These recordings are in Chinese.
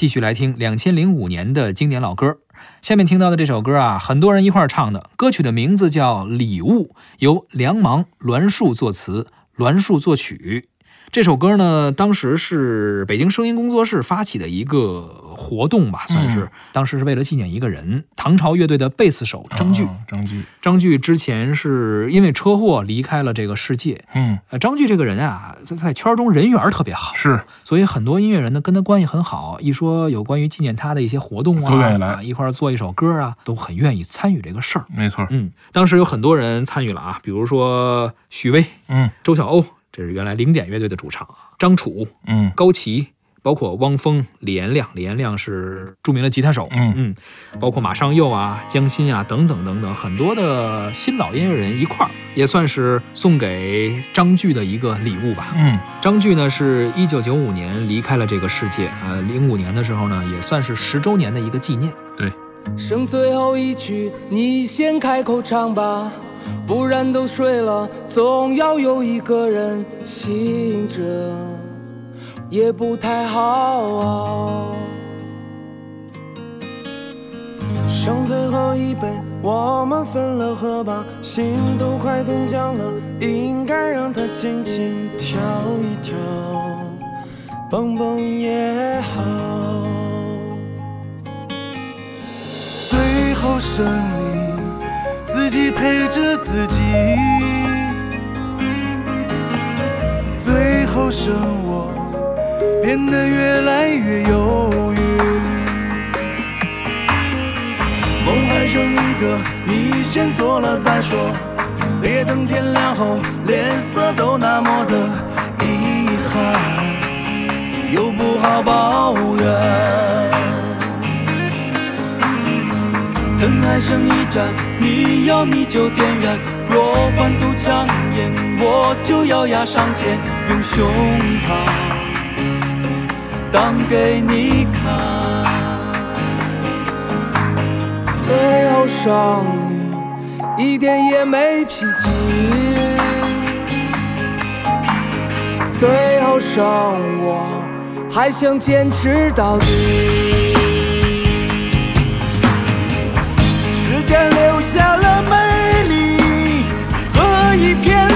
继续来听两千零五年的经典老歌。下面听到的这首歌啊，很多人一块儿唱的，歌曲的名字叫《礼物》，由梁芒、栾树作词，栾树作曲。这首歌呢，当时是北京声音工作室发起的一个活动吧，算是。当时是为了纪念一个人，唐朝乐队的贝斯手张炬。张炬，张炬之前是因为车祸离开了这个世界。嗯，呃，张炬这个人啊，在在圈中人缘特别好，是，所以很多音乐人呢跟他关系很好。一说有关于纪念他的一些活动啊，都愿意来啊一块儿做一首歌啊，都很愿意参与这个事儿。没错。嗯，当时有很多人参与了啊，比如说许巍、嗯周晓鸥，这是原来零点乐队的主唱啊，张楚、嗯。高旗，包括汪峰、李延亮，李延亮是著名的吉他手，嗯。嗯，包括马上佑啊、江心啊等等等等，很多的新老音乐人一块儿，也算是送给张炬的一个礼物吧。嗯。张炬呢是一九九五年离开了这个世界，呃，零五年的时候呢，也算是十周年的一个纪念。对，剩最后一曲，你先开口唱吧，不然都睡了，总要有一个人醒着，也不太好啊。剩最后一杯，我们分了喝吧，心都快冻僵了，应该让它轻轻跳一跳，蹦蹦也好。最后剩你陪着自己，最后剩我变得越来越忧郁。梦还剩一个，你先做了再说，别等天亮后脸色都那么的遗憾，又不好抱怨。等还剩一盏，你要你就点燃。若欢度强颜，我就咬牙上前，用胸膛挡给你看。最后剩你一点也没脾气，最后剩我还想坚持到底。间留下了美丽和一片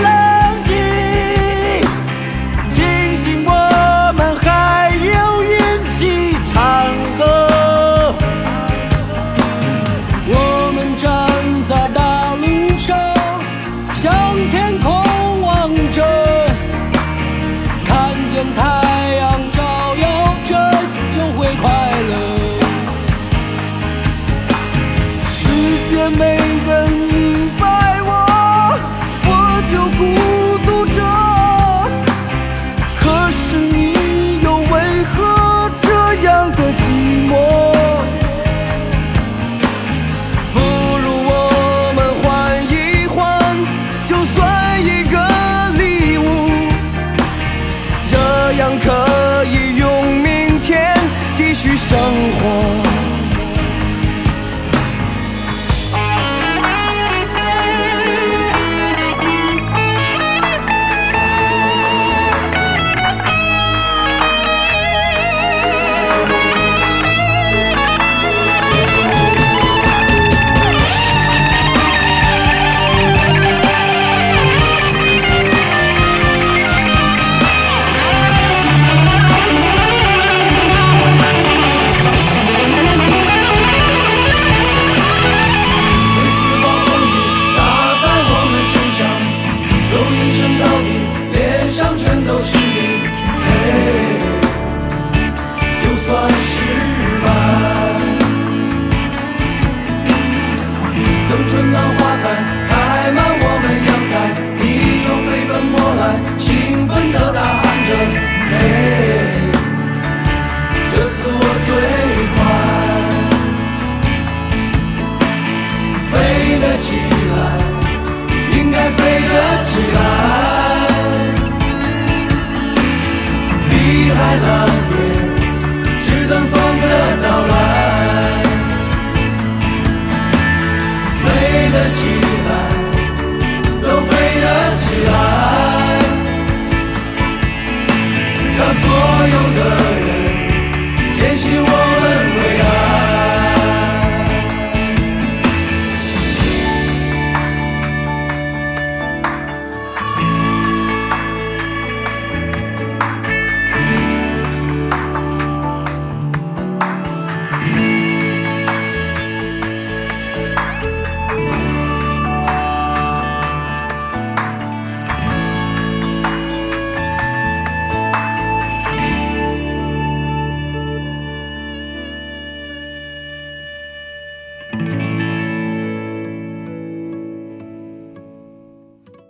乱石斑。等春暖花开，开满我们阳台，你又飞奔过来，兴奋地大喊着：嘿，这次我最快，飞得起来，应该飞得起来。longer